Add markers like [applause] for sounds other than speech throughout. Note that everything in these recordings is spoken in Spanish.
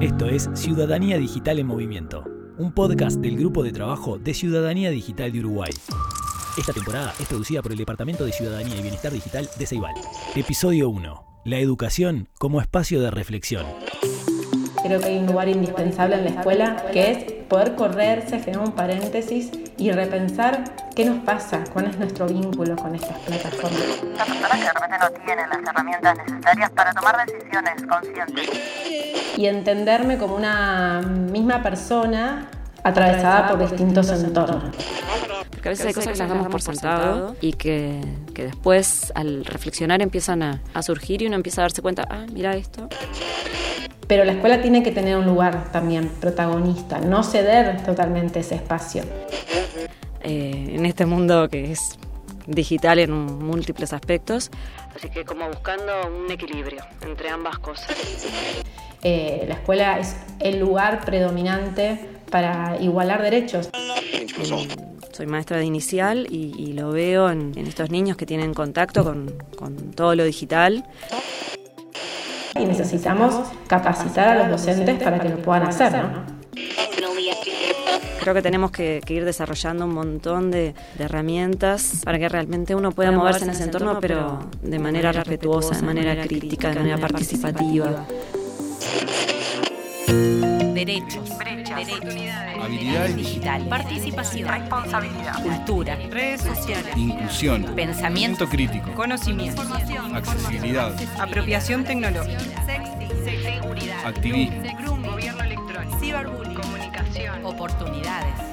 Esto es Ciudadanía Digital en Movimiento, un podcast del Grupo de Trabajo de Ciudadanía Digital de Uruguay. Esta temporada es producida por el Departamento de Ciudadanía y Bienestar Digital de Ceibal. Episodio 1. La educación como espacio de reflexión. Creo que hay un lugar indispensable en la escuela que es poder correrse, generar un paréntesis y repensar qué nos pasa, cuál es nuestro vínculo con estas plataformas. Las personas que de repente no tienen las herramientas necesarias para tomar decisiones conscientes. Y entenderme como una misma persona atravesada por distintos entornos. Porque a veces hay cosas que las damos por sentado y que, que después al reflexionar empiezan a, a surgir y uno empieza a darse cuenta, ah, mira esto. Pero la escuela tiene que tener un lugar también protagonista, no ceder totalmente ese espacio. eh, en este mundo que es digital en múltiples aspectos. Así que como buscando un equilibrio entre ambas cosas. Eh, la escuela es el lugar predominante para igualar derechos. Eh, soy maestra de inicial y, y lo veo en, en estos niños que tienen contacto con, con todo lo digital. Y necesitamos capacitar a los docentes para que lo puedan hacer, ¿no? Creo que tenemos que, que ir desarrollando un montón de, de herramientas para que realmente uno pueda moverse en ese entorno, pero de manera respetuosa, de manera crítica, de manera participativa. Derechos, Habilidades digitales, participación, Responsabilidad. cultura, redes sociales, Inclusión. pensamiento, crítico. conocimiento, Accesibilidad. apropiación tecnológica, Activismo. gobierno electrónico, ciberbullying, comunicación, oportunidades.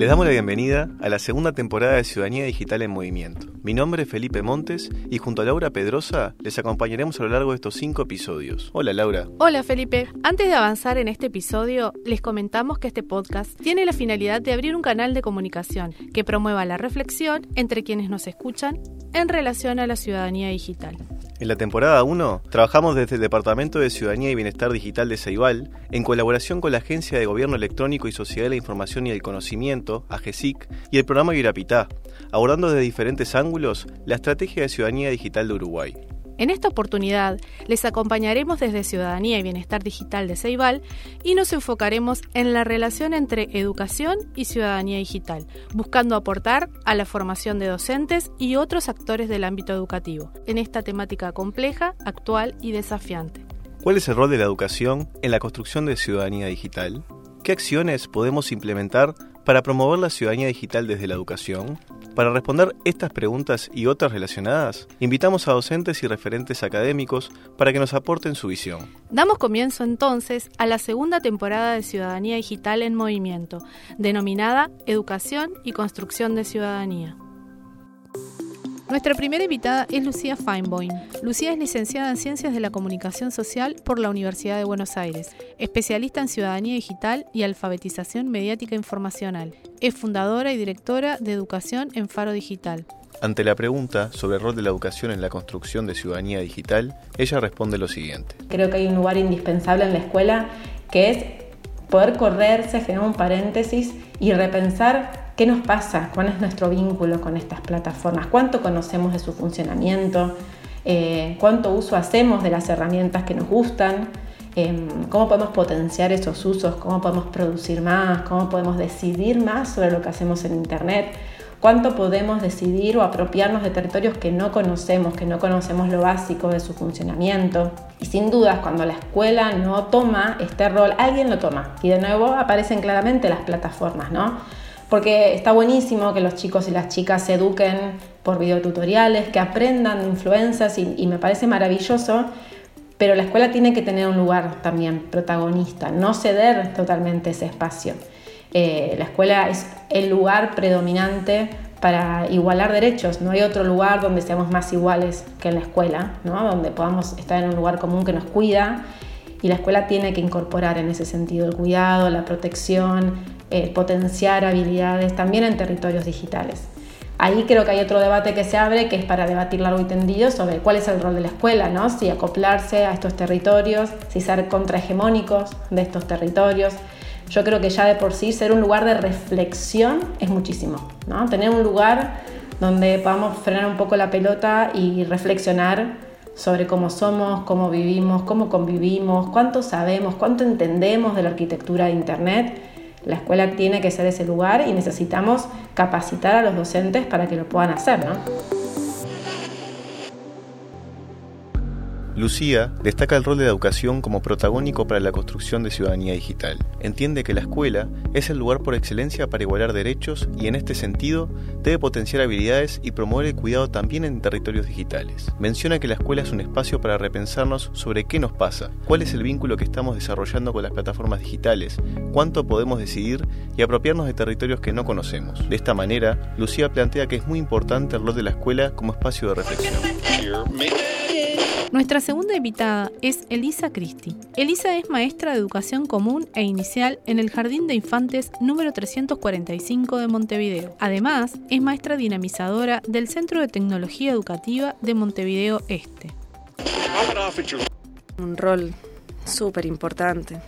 Les damos la bienvenida a la segunda temporada de Ciudadanía Digital en Movimiento. Mi nombre es Felipe Montes y junto a Laura Pedrosa les acompañaremos a lo largo de estos cinco episodios. Hola Laura. Hola Felipe, antes de avanzar en este episodio, les comentamos que este podcast tiene la finalidad de abrir un canal de comunicación que promueva la reflexión entre quienes nos escuchan en relación a la ciudadanía digital. En la temporada 1 trabajamos desde el Departamento de Ciudadanía y Bienestar Digital de Ceibal en colaboración con la Agencia de Gobierno Electrónico y Sociedad de la Información y el Conocimiento, AGESIC, y el programa Virapitá, abordando desde diferentes ángulos la estrategia de ciudadanía digital de Uruguay. En esta oportunidad les acompañaremos desde Ciudadanía y Bienestar Digital de Ceibal y nos enfocaremos en la relación entre educación y ciudadanía digital, buscando aportar a la formación de docentes y otros actores del ámbito educativo en esta temática compleja, actual y desafiante. ¿Cuál es el rol de la educación en la construcción de ciudadanía digital? ¿Qué acciones podemos implementar para promover la ciudadanía digital desde la educación? Para responder estas preguntas y otras relacionadas, invitamos a docentes y referentes académicos para que nos aporten su visión. Damos comienzo entonces a la segunda temporada de Ciudadanía Digital en Movimiento, denominada Educación y Construcción de Ciudadanía. Nuestra primera invitada es Lucía Feinboim. Lucía es licenciada en Ciencias de la Comunicación Social por la Universidad de Buenos Aires, especialista en ciudadanía digital y alfabetización mediática informacional. Es fundadora y directora de educación en Faro Digital. Ante la pregunta sobre el rol de la educación en la construcción de ciudadanía digital, ella responde lo siguiente. Creo que hay un lugar indispensable en la escuela que es poder correrse, generar un paréntesis y repensar qué nos pasa, cuál es nuestro vínculo con estas plataformas, cuánto conocemos de su funcionamiento, eh, cuánto uso hacemos de las herramientas que nos gustan, eh, cómo podemos potenciar esos usos, cómo podemos producir más, cómo podemos decidir más sobre lo que hacemos en Internet, cuánto podemos decidir o apropiarnos de territorios que no conocemos, que no conocemos lo básico de su funcionamiento. Y sin dudas, cuando la escuela no toma este rol, alguien lo toma. Y de nuevo aparecen claramente las plataformas, ¿no? Porque está buenísimo que los chicos y las chicas se eduquen por videotutoriales, que aprendan de influencias y, y me parece maravilloso, pero la escuela tiene que tener un lugar también protagonista, no ceder totalmente ese espacio. Eh, la escuela es el lugar predominante para igualar derechos. No hay otro lugar donde seamos más iguales que en la escuela, ¿no? donde podamos estar en un lugar común que nos cuida. Y la escuela tiene que incorporar en ese sentido el cuidado, la protección, eh, potenciar habilidades también en territorios digitales. Ahí creo que hay otro debate que se abre, que es para debatir largo y tendido sobre cuál es el rol de la escuela, ¿no? si acoplarse a estos territorios, si ser contrahegemónicos de estos territorios. Yo creo que ya de por sí ser un lugar de reflexión es muchísimo, ¿no? Tener un lugar donde podamos frenar un poco la pelota y reflexionar sobre cómo somos, cómo vivimos, cómo convivimos, cuánto sabemos, cuánto entendemos de la arquitectura de Internet, la escuela tiene que ser ese lugar y necesitamos capacitar a los docentes para que lo puedan hacer, ¿no? Lucía destaca el rol de la educación como protagónico para la construcción de ciudadanía digital. Entiende que la escuela es el lugar por excelencia para igualar derechos y en este sentido debe potenciar habilidades y promover el cuidado también en territorios digitales. Menciona que la escuela es un espacio para repensarnos sobre qué nos pasa, cuál es el vínculo que estamos desarrollando con las plataformas digitales, cuánto podemos decidir y apropiarnos de territorios que no conocemos. De esta manera, Lucía plantea que es muy importante el rol de la escuela como espacio de reflexión. Nuestra segunda invitada es Elisa Cristi. Elisa es maestra de educación común e inicial en el Jardín de Infantes número 345 de Montevideo. Además, es maestra dinamizadora del Centro de Tecnología Educativa de Montevideo Este. Un rol súper importante,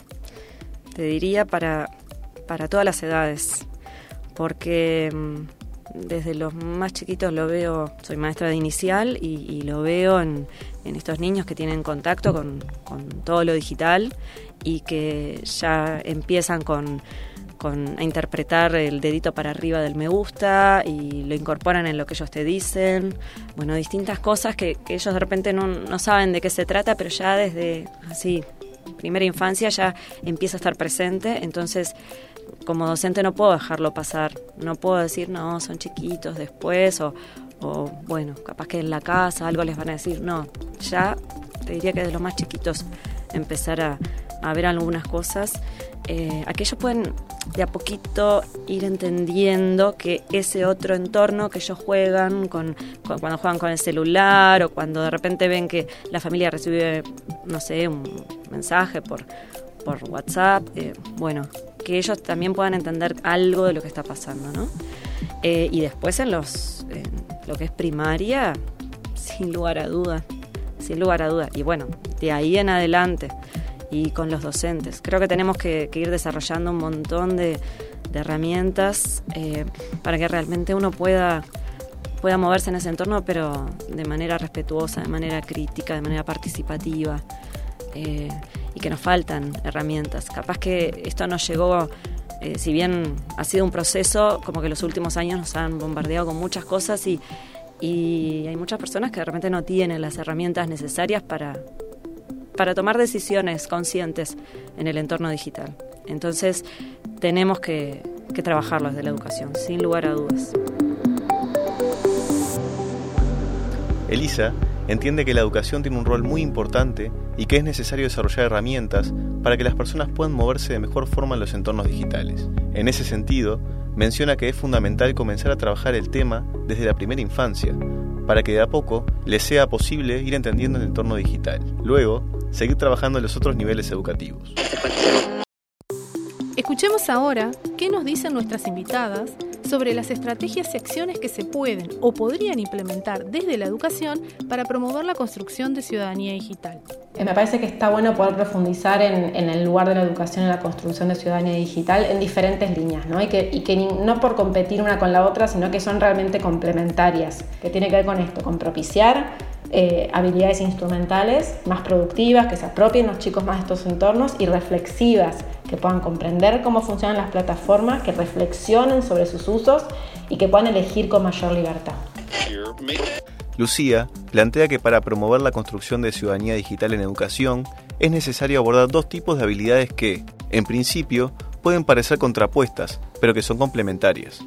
te diría, para, para todas las edades, porque mm, desde los más chiquitos lo veo, soy maestra de inicial y, y lo veo en, en estos niños que tienen contacto con, con todo lo digital y que ya empiezan con, con, a interpretar el dedito para arriba del me gusta y lo incorporan en lo que ellos te dicen. Bueno, distintas cosas que, que ellos de repente no, no, saben de qué se trata, pero ya desde así, primera infancia ya empieza a estar presente. Entonces, como docente no puedo dejarlo pasar. No puedo decir, no, son chiquitos después o, bueno, capaz que en la casa algo les van a decir, no, ya te diría que de los más chiquitos empezar a, ver algunas cosas, eh, a que ellos pueden de a poquito ir entendiendo que ese otro entorno que ellos juegan, con, con, cuando juegan con el celular o cuando de repente ven que la familia recibe, no sé, un mensaje por, por WhatsApp, eh, bueno, que ellos también puedan entender algo de lo que está pasando, ¿no? Eh, y después en los lo que es primaria, sin lugar a duda, sin lugar a duda. Y bueno, de ahí en adelante y con los docentes. Creo que tenemos que, ir desarrollando un montón de, de herramientas eh, para que realmente uno pueda, pueda moverse en ese entorno, pero de manera respetuosa, de manera crítica, de manera participativa. Eh, y que nos faltan herramientas. Capaz que esto nos llegó, eh, si bien ha sido un proceso, como que los últimos años nos han bombardeado con muchas cosas y, y hay muchas personas que de repente no tienen las herramientas necesarias para, para tomar decisiones conscientes en el entorno digital. Entonces tenemos que, que trabajarlo desde la educación, sin lugar a dudas. Elisa entiende que la educación tiene un rol muy importante y que es necesario desarrollar herramientas para que las personas puedan moverse de mejor forma en los entornos digitales. En ese sentido, menciona que es fundamental comenzar a trabajar el tema desde la primera infancia, para que de a poco les sea posible ir entendiendo el entorno digital. Luego, seguir trabajando en los otros niveles educativos. Escuchemos ahora qué nos dicen nuestras invitadas sobre las estrategias y acciones que se pueden o podrían implementar desde la educación para promover la construcción de ciudadanía digital. Eh, me parece que está bueno poder profundizar en, el lugar de la educación en la construcción de ciudadanía digital en diferentes líneas, ¿no? Y que, y que no por competir una con la otra, sino que son realmente complementarias, que tiene que ver con esto, con propiciar eh, habilidades instrumentales más productivas, que se apropien los chicos más de estos entornos y reflexivas, que puedan comprender cómo funcionan las plataformas, que reflexionen sobre sus usos y que puedan elegir con mayor libertad. Lucía plantea que para promover la construcción de ciudadanía digital en educación es necesario abordar dos tipos de habilidades que, en principio, pueden parecer contrapuestas, pero que son complementarias.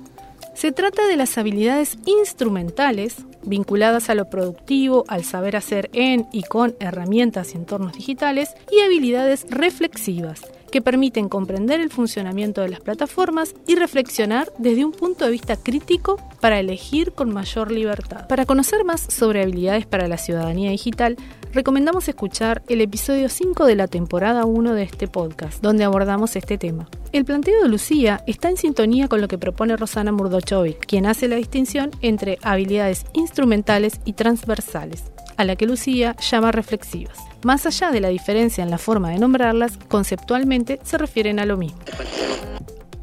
Se trata de las habilidades instrumentales vinculadas a lo productivo, al saber hacer en y con herramientas y entornos digitales, y habilidades reflexivas, que permiten comprender el funcionamiento de las plataformas y reflexionar desde un punto de vista crítico para elegir con mayor libertad. Para conocer más sobre habilidades para la ciudadanía digital, recomendamos escuchar el episodio 5 de la temporada 1 de este podcast, donde abordamos este tema. El planteo de Lucía está en sintonía con lo que propone Rosana Murdochovic, quien hace la distinción entre habilidades instrumentales y transversales, a la que Lucía llama reflexivas. Más allá de la diferencia en la forma de nombrarlas, conceptualmente se refieren a lo mismo.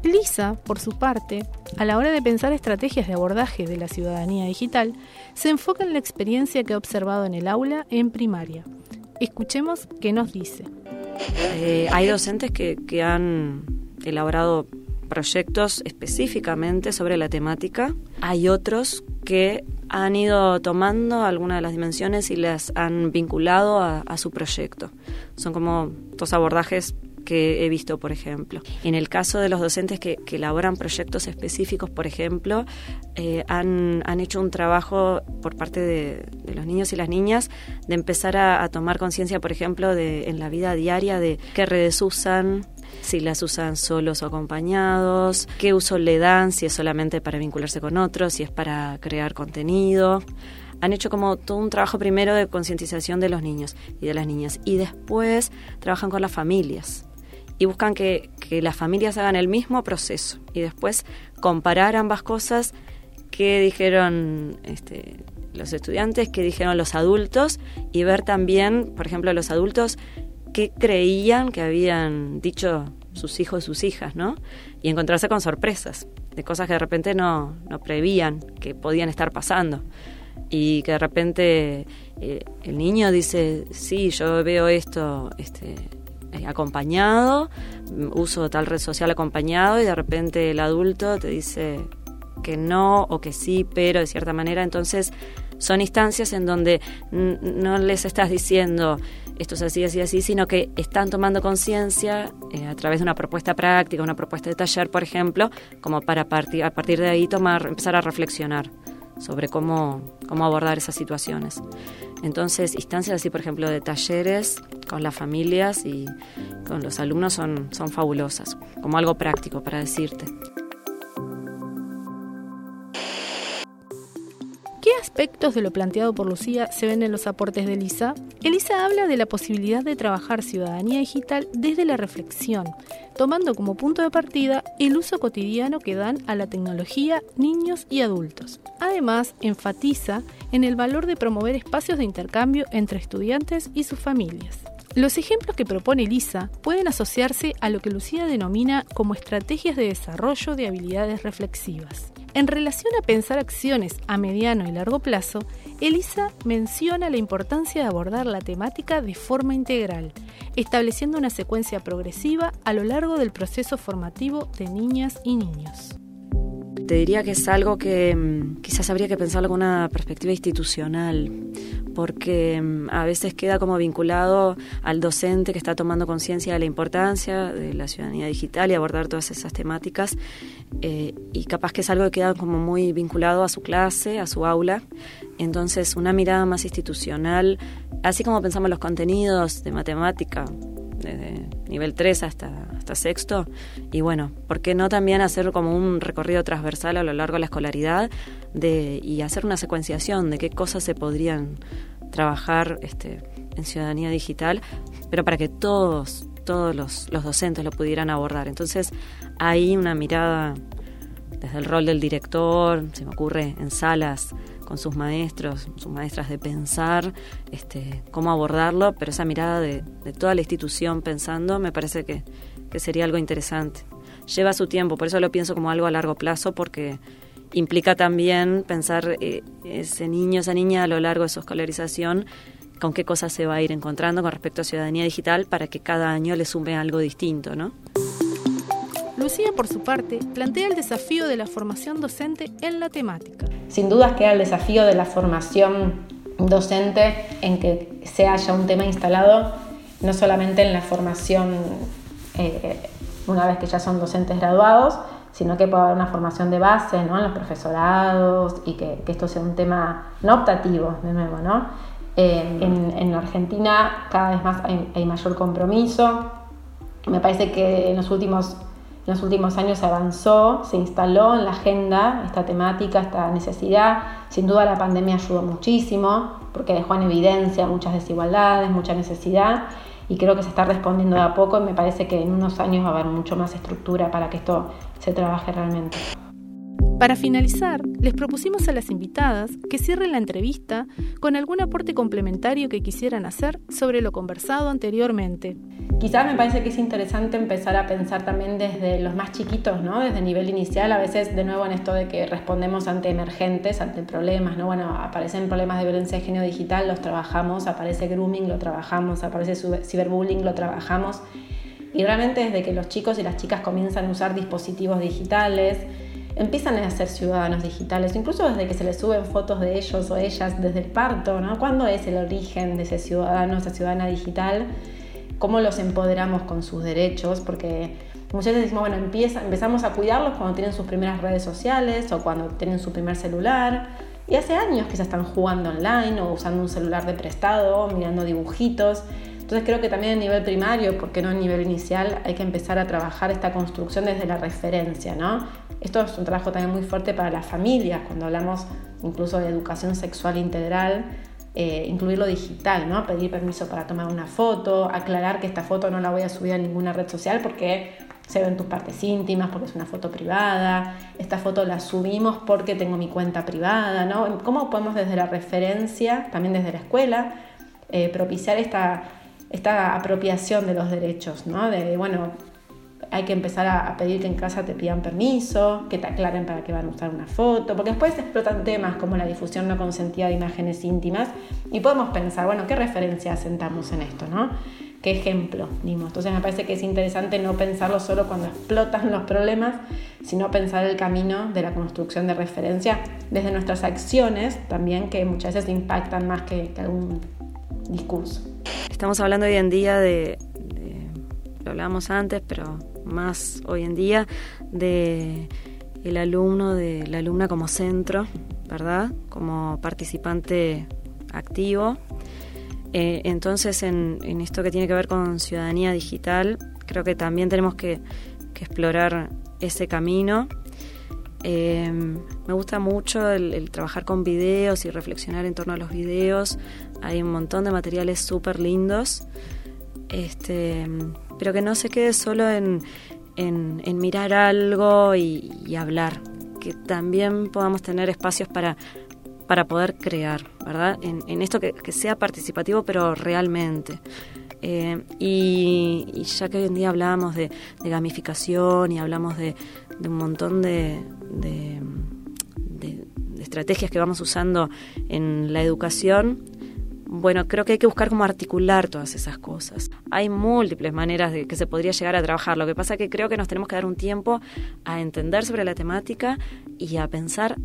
Lisa, por su parte, a la hora de pensar estrategias de abordaje de la ciudadanía digital, se enfoca en la experiencia que ha observado en el aula en primaria. Escuchemos qué nos dice. Eh, hay docentes que, que han elaborado proyectos específicamente sobre la temática. Hay otros que han ido tomando algunas de las dimensiones y las han vinculado a, su proyecto. Son como dos abordajes que he visto, por ejemplo. En el caso de los docentes que, que elaboran proyectos específicos, por ejemplo, eh, han, han, hecho un trabajo por parte de, de, los niños y las niñas de empezar a, a tomar conciencia, por ejemplo, de, en la vida diaria de qué redes usan, si las usan solos o acompañados, qué uso le dan, si es solamente para vincularse con otros, si es para crear contenido. Han hecho como todo un trabajo primero de concientización de los niños y de las niñas y después trabajan con las familias. Y buscan que, que, las familias hagan el mismo proceso y después comparar ambas cosas que dijeron este, los estudiantes, que dijeron los adultos y ver también, por ejemplo, los adultos qué creían que habían dicho sus hijos y sus hijas, ¿no? Y encontrarse con sorpresas de cosas que de repente no, no prevían que podían estar pasando y que de repente eh, el niño dice, sí, yo veo esto este, eh, acompañado, uso tal red social acompañado y de repente el adulto te dice que no o que sí, pero de cierta manera, entonces son instancias en donde no les estás diciendo esto es así, así, así, sino que están tomando conciencia eh, a través de una propuesta práctica, una propuesta de taller, por ejemplo, como para partir, a partir de ahí tomar, empezar a reflexionar sobre cómo, cómo abordar esas situaciones. Entonces, instancias así, por ejemplo, de talleres con las familias y con los alumnos son, son fabulosas, como algo práctico para decirte. Aspectos de lo planteado por Lucía se ven en los aportes de Elisa? Elisa habla de la posibilidad de trabajar ciudadanía digital desde la reflexión, tomando como punto de partida el uso cotidiano que dan a la tecnología niños y adultos. Además, enfatiza en el valor de promover espacios de intercambio entre estudiantes y sus familias. Los ejemplos que propone Lisa pueden asociarse a lo que Lucía denomina como estrategias de desarrollo de habilidades reflexivas. En relación a pensar acciones a mediano y largo plazo, Elisa menciona la importancia de abordar la temática de forma integral, estableciendo una secuencia progresiva a lo largo del proceso formativo de niñas y niños. Te diría que es algo que mm, quizás habría que pensarlo con una perspectiva institucional, porque mm, a veces queda como vinculado al docente que está tomando conciencia de la importancia de la ciudadanía digital y abordar todas esas temáticas, eh, y capaz que es algo que queda como muy vinculado a su clase, a su aula. Entonces, una mirada más institucional, así como pensamos los contenidos de matemática, desde nivel 3 hasta, hasta sexto. Y bueno, ¿por qué no también hacer como un recorrido transversal a lo largo de la escolaridad de, y hacer una secuenciación de qué cosas se podrían trabajar este, en ciudadanía digital, pero para que todos, todos los, los docentes lo pudieran abordar. Entonces, hay una mirada desde el rol del director, se me ocurre en salas con sus maestros, sus maestras de pensar este, cómo abordarlo, pero esa mirada de, toda la institución pensando me parece que, que, sería algo interesante. Lleva su tiempo, por eso lo pienso como algo a largo plazo, porque implica también pensar eh, ese niño, esa niña a lo largo de su escolarización, con qué cosas se va a ir encontrando con respecto a ciudadanía digital para que cada año le sume algo distinto, ¿no? Lucía, por su parte, plantea el desafío de la formación docente en la temática. Sin dudas queda el desafío de la formación docente en que se haya un tema instalado, no solamente en la formación eh, una vez que ya son docentes graduados, sino que pueda haber una formación de base ¿no? en los profesorados y que, esto sea un tema no optativo, de nuevo. ¿no? En, en, Argentina cada vez más hay, hay mayor compromiso. Me parece que en los últimos en los últimos años se avanzó, se instaló en la agenda esta temática, esta necesidad. Sin duda la pandemia ayudó muchísimo porque dejó en evidencia muchas desigualdades, mucha necesidad y creo que se está respondiendo de a poco y me parece que en unos años va a haber mucho más estructura para que esto se trabaje realmente. Para finalizar, les propusimos a las invitadas que cierren la entrevista con algún aporte complementario que quisieran hacer sobre lo conversado anteriormente. Quizás me parece que es interesante empezar a pensar también desde los más chiquitos, ¿no? Desde el nivel inicial, a veces de nuevo en esto de que respondemos ante emergentes, ante problemas, ¿no? Bueno, aparecen problemas de violencia de género digital, los trabajamos, aparece grooming, lo trabajamos, aparece ciberbullying, lo trabajamos. Y realmente desde que los chicos y las chicas comienzan a usar dispositivos digitales, empiezan a ser ciudadanos digitales, incluso desde que se les suben fotos de ellos o ellas desde el parto, ¿no? ¿Cuándo es el origen de ese ciudadano, esa ciudadana digital? ¿Cómo los empoderamos con sus derechos? Porque muchas veces decimos, bueno, empieza, empezamos a cuidarlos cuando tienen sus primeras redes sociales o cuando tienen su primer celular. Y hace años que ya están jugando online o usando un celular de prestado, mirando dibujitos. Entonces creo que también a nivel primario, porque no a nivel inicial, hay que empezar a trabajar esta construcción desde la referencia, ¿no? Esto es un trabajo también muy fuerte para las familias, cuando hablamos incluso de educación sexual integral, eh, incluir lo digital, ¿no? Pedir permiso para tomar una foto, aclarar que esta foto no la voy a subir a ninguna red social porque se ven tus partes íntimas, porque es una foto privada, esta foto la subimos porque tengo mi cuenta privada, ¿no? ¿Cómo podemos desde la referencia, también desde la escuela, eh, propiciar esta esta apropiación de los derechos, ¿no? De, bueno, hay que empezar a, pedir que en casa te pidan permiso, que te aclaren para que van a usar una foto, porque después explotan temas como la difusión no consentida de imágenes íntimas y podemos pensar, bueno, ¿qué referencia sentamos en esto, no? ¿Qué ejemplo dimos? Entonces me parece que es interesante no pensarlo solo cuando explotan los problemas, sino pensar el camino de la construcción de referencia desde nuestras acciones también, que muchas veces impactan más que, que algún discurso. Estamos hablando hoy en día de, lo hablábamos antes, pero más hoy en día, de el alumno, de la alumna como centro, ¿verdad? Como participante activo. Eh, entonces, en, esto que tiene que ver con ciudadanía digital, creo que también tenemos que, explorar ese camino. Eh, me gusta mucho el, trabajar con videos y reflexionar en torno a los videos. Hay un montón de materiales súper lindos, este, pero que no se quede solo en, mirar algo y, hablar, que también podamos tener espacios para, para poder crear, ¿verdad? En, esto que, sea participativo, pero realmente. Eh, y, ya que hoy en día hablamos de, gamificación y hablamos de, un montón de, de, estrategias que vamos usando en la educación, bueno, creo que hay que buscar cómo articular todas esas cosas. Hay múltiples maneras de que se podría llegar a trabajar. Lo que pasa es que creo que nos tenemos que dar un tiempo a entender sobre la temática y a pensar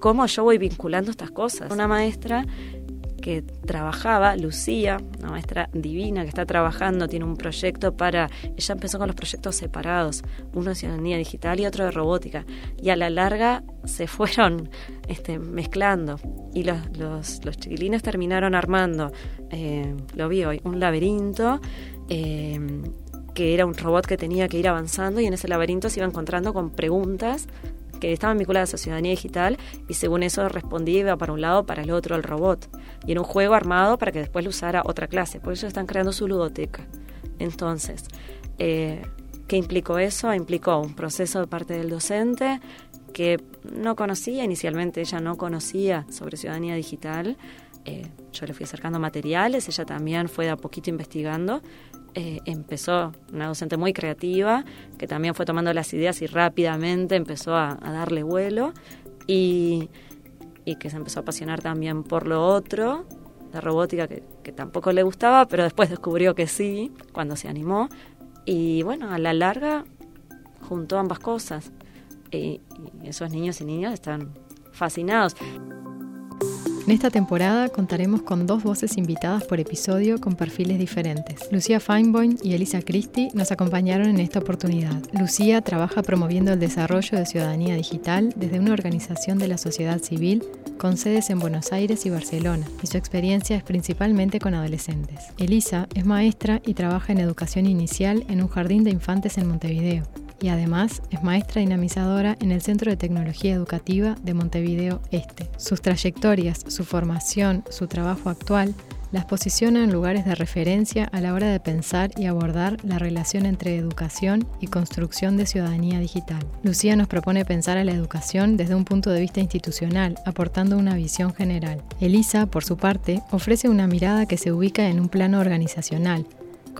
cómo yo voy vinculando estas cosas. Una maestra que trabajaba, Lucía, una maestra divina que está trabajando, tiene un proyecto para, ella empezó con los proyectos separados, uno de ciudadanía digital y otro de robótica, y a la larga se fueron [laughs] este, mezclando y los, los, los chiquilines terminaron armando, eh, lo vi hoy, un laberinto. Eh, que era un robot que tenía que ir avanzando y en ese laberinto se iba encontrando con preguntas que estaban vinculadas a ciudadanía digital y según eso respondía para un lado para el otro el robot. Y era un juego armado para que después lo usara otra clase. Por eso están creando su ludoteca. Entonces, eh, ¿qué implicó eso? Implicó un proceso de parte del docente que no conocía, inicialmente ella no conocía sobre ciudadanía digital. Eh, yo le fui acercando materiales, ella también fue de a poquito investigando eh, empezó una docente muy creativa, que también fue tomando las ideas y rápidamente empezó a, darle vuelo y, que se empezó a apasionar también por lo otro, la robótica que, tampoco le gustaba, pero después descubrió que sí, cuando se animó. Y bueno, a la larga juntó ambas cosas. y esos niños y niñas están fascinados. En esta temporada contaremos con dos voces invitadas por episodio con perfiles diferentes. Lucía Feinboim y Elisa Christie nos acompañaron en esta oportunidad. Lucía trabaja promoviendo el desarrollo de ciudadanía digital desde una organización de la sociedad civil con sedes en Buenos Aires y Barcelona, y su experiencia es principalmente con adolescentes. Elisa es maestra y trabaja en educación inicial en un jardín de infantes en Montevideo y además es maestra dinamizadora en el Centro de Tecnología Educativa de Montevideo Este. Sus trayectorias, su formación, su trabajo actual las posiciona en lugares de referencia a la hora de pensar y abordar la relación entre educación y construcción de ciudadanía digital. Lucía nos propone pensar a la educación desde un punto de vista institucional, aportando una visión general. Elisa, por su parte, ofrece una mirada que se ubica en un plano organizacional,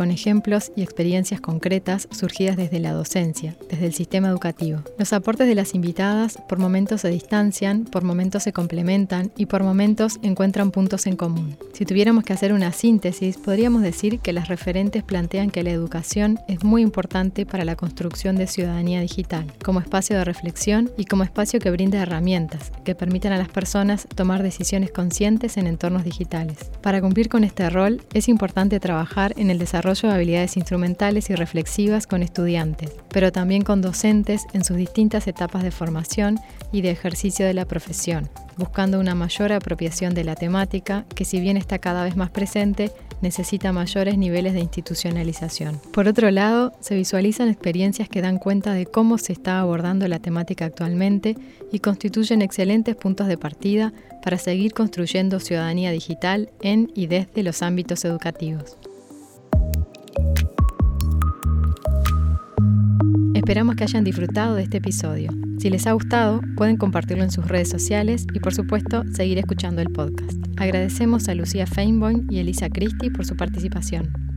con ejemplos y experiencias concretas surgidas desde la docencia, desde el sistema educativo. Los aportes de las invitadas por momentos se distancian, por momentos se complementan y por momentos encuentran puntos en común. Si tuviéramos que hacer una síntesis, podríamos decir que las referentes plantean que la educación es muy importante para la construcción de ciudadanía digital, como espacio de reflexión y como espacio que brinda herramientas que permitan a las personas tomar decisiones conscientes en entornos digitales. Para cumplir con este rol, es importante trabajar en el desarrollo desarrollo de habilidades instrumentales y reflexivas con estudiantes, pero también con docentes en sus distintas etapas de formación y de ejercicio de la profesión, buscando una mayor apropiación de la temática que si bien está cada vez más presente, necesita mayores niveles de institucionalización. Por otro lado, se visualizan experiencias que dan cuenta de cómo se está abordando la temática actualmente y constituyen excelentes puntos de partida para seguir construyendo ciudadanía digital en y desde los ámbitos educativos. Esperamos que hayan disfrutado de este episodio. Si les ha gustado, pueden compartirlo en sus redes sociales y por supuesto seguir escuchando el podcast. Agradecemos a Lucía Feinboim y Elisa Christie por su participación.